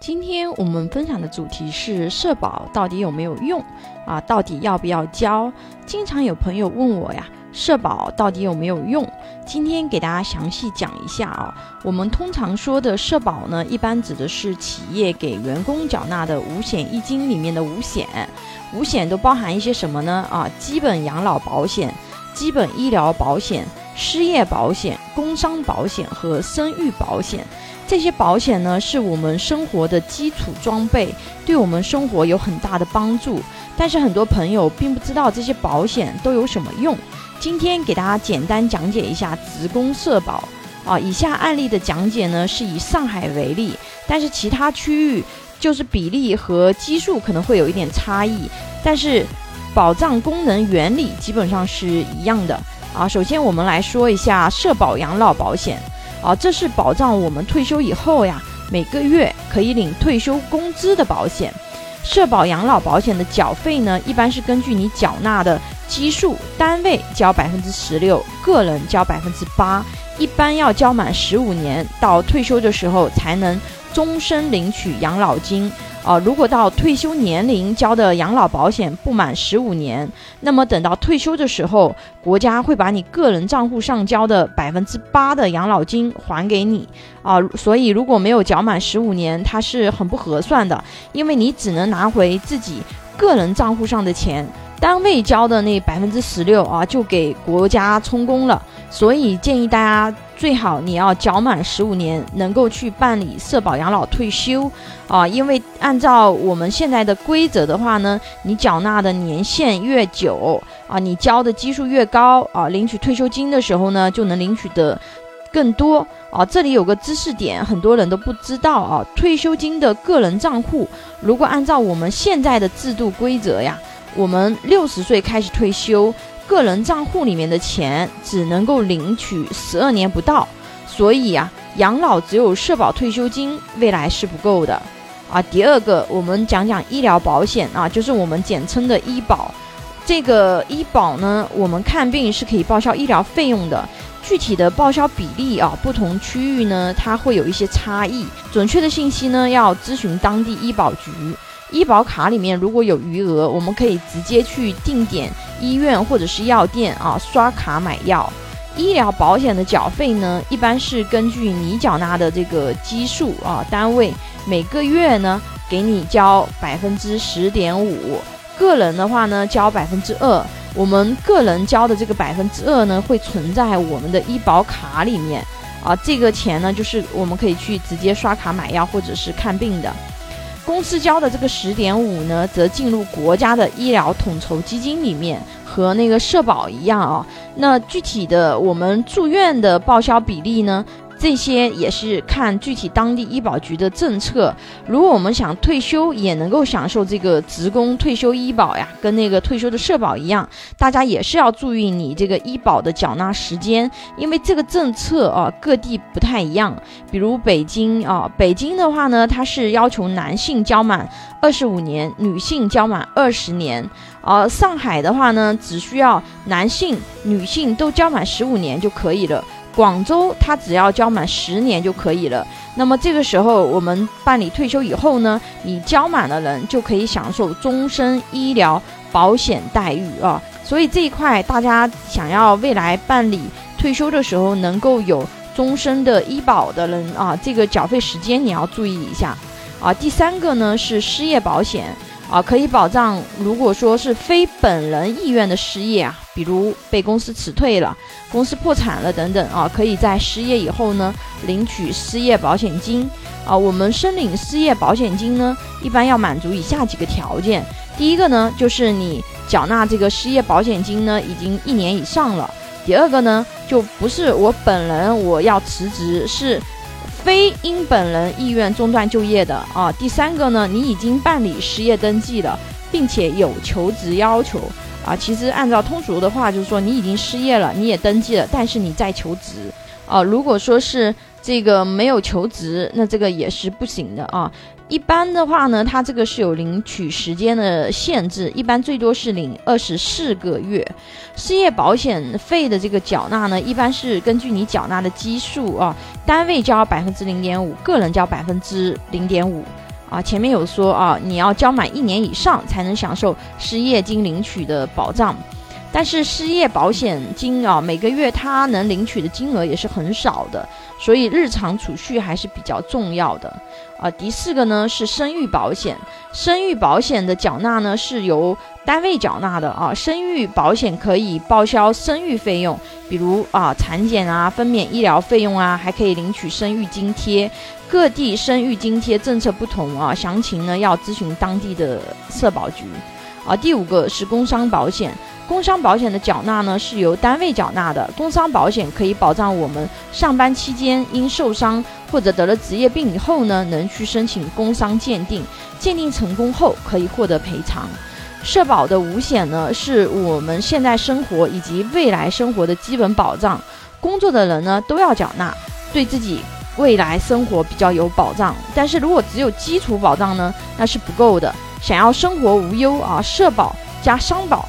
今天我们分享的主题是社保到底有没有用啊？到底要不要交？经常有朋友问我呀，社保到底有没有用？今天给大家详细讲一下啊。我们通常说的社保呢，一般指的是企业给员工缴纳的五险一金里面的五险。五险都包含一些什么呢？啊，基本养老保险、基本医疗保险、失业保险、工伤保险和生育保险。这些保险呢，是我们生活的基础装备，对我们生活有很大的帮助。但是很多朋友并不知道这些保险都有什么用。今天给大家简单讲解一下职工社保啊。以下案例的讲解呢，是以上海为例，但是其他区域就是比例和基数可能会有一点差异，但是保障功能原理基本上是一样的啊。首先我们来说一下社保养老保险。啊，这是保障我们退休以后呀，每个月可以领退休工资的保险。社保养老保险的缴费呢，一般是根据你缴纳的基数，单位交百分之十六，个人交百分之八，一般要交满十五年，到退休的时候才能终身领取养老金。啊，如果到退休年龄交的养老保险不满十五年，那么等到退休的时候，国家会把你个人账户上交的百分之八的养老金还给你。啊，所以如果没有缴满十五年，它是很不合算的，因为你只能拿回自己个人账户上的钱，单位交的那百分之十六啊，就给国家充公了。所以建议大家。最好你要缴满十五年，能够去办理社保养老退休啊，因为按照我们现在的规则的话呢，你缴纳的年限越久啊，你交的基数越高啊，领取退休金的时候呢，就能领取的更多啊。这里有个知识点，很多人都不知道啊，退休金的个人账户，如果按照我们现在的制度规则呀，我们六十岁开始退休。个人账户里面的钱只能够领取十二年不到，所以啊，养老只有社保退休金，未来是不够的啊。第二个，我们讲讲医疗保险啊，就是我们简称的医保。这个医保呢，我们看病是可以报销医疗费用的，具体的报销比例啊，不同区域呢，它会有一些差异。准确的信息呢，要咨询当地医保局。医保卡里面如果有余额，我们可以直接去定点医院或者是药店啊刷卡买药。医疗保险的缴费呢，一般是根据你缴纳的这个基数啊单位，每个月呢给你交百分之十点五，个人的话呢交百分之二。我们个人交的这个百分之二呢，会存在我们的医保卡里面啊，这个钱呢就是我们可以去直接刷卡买药或者是看病的。公司交的这个十点五呢，则进入国家的医疗统筹基金里面，和那个社保一样啊。那具体的我们住院的报销比例呢？这些也是看具体当地医保局的政策。如果我们想退休也能够享受这个职工退休医保呀，跟那个退休的社保一样，大家也是要注意你这个医保的缴纳时间，因为这个政策啊各地不太一样。比如北京啊，北京的话呢，它是要求男性交满二十五年，女性交满二十年。而上海的话呢，只需要男性、女性都交满十五年就可以了。广州，他只要交满十年就可以了。那么这个时候，我们办理退休以后呢，你交满的人就可以享受终身医疗保险待遇啊。所以这一块，大家想要未来办理退休的时候能够有终身的医保的人啊，这个缴费时间你要注意一下啊。第三个呢是失业保险。啊，可以保障，如果说是非本人意愿的失业啊，比如被公司辞退了、公司破产了等等啊，可以在失业以后呢领取失业保险金啊。我们申领失业保险金呢，一般要满足以下几个条件：第一个呢，就是你缴纳这个失业保险金呢已经一年以上了；第二个呢，就不是我本人我要辞职，是。非因本人意愿中断就业的啊，第三个呢，你已经办理失业登记了，并且有求职要求啊。其实按照通俗的话，就是说你已经失业了，你也登记了，但是你在求职啊。如果说是这个没有求职，那这个也是不行的啊。一般的话呢，它这个是有领取时间的限制，一般最多是领二十四个月。失业保险费的这个缴纳呢，一般是根据你缴纳的基数啊，单位交百分之零点五，个人交百分之零点五啊，前面有说啊，你要交满一年以上才能享受失业金领取的保障。但是失业保险金啊，每个月他能领取的金额也是很少的，所以日常储蓄还是比较重要的啊。第四个呢是生育保险，生育保险的缴纳呢是由单位缴纳的啊。生育保险可以报销生育费用，比如啊产检啊、分娩医疗费用啊，还可以领取生育津贴。各地生育津贴政策不同啊，详情呢要咨询当地的社保局啊。第五个是工伤保险。工伤保险的缴纳呢，是由单位缴纳的。工伤保险可以保障我们上班期间因受伤或者得了职业病以后呢，能去申请工伤鉴定，鉴定成功后可以获得赔偿。社保的五险呢，是我们现在生活以及未来生活的基本保障，工作的人呢都要缴纳，对自己未来生活比较有保障。但是如果只有基础保障呢，那是不够的。想要生活无忧啊，社保加商保。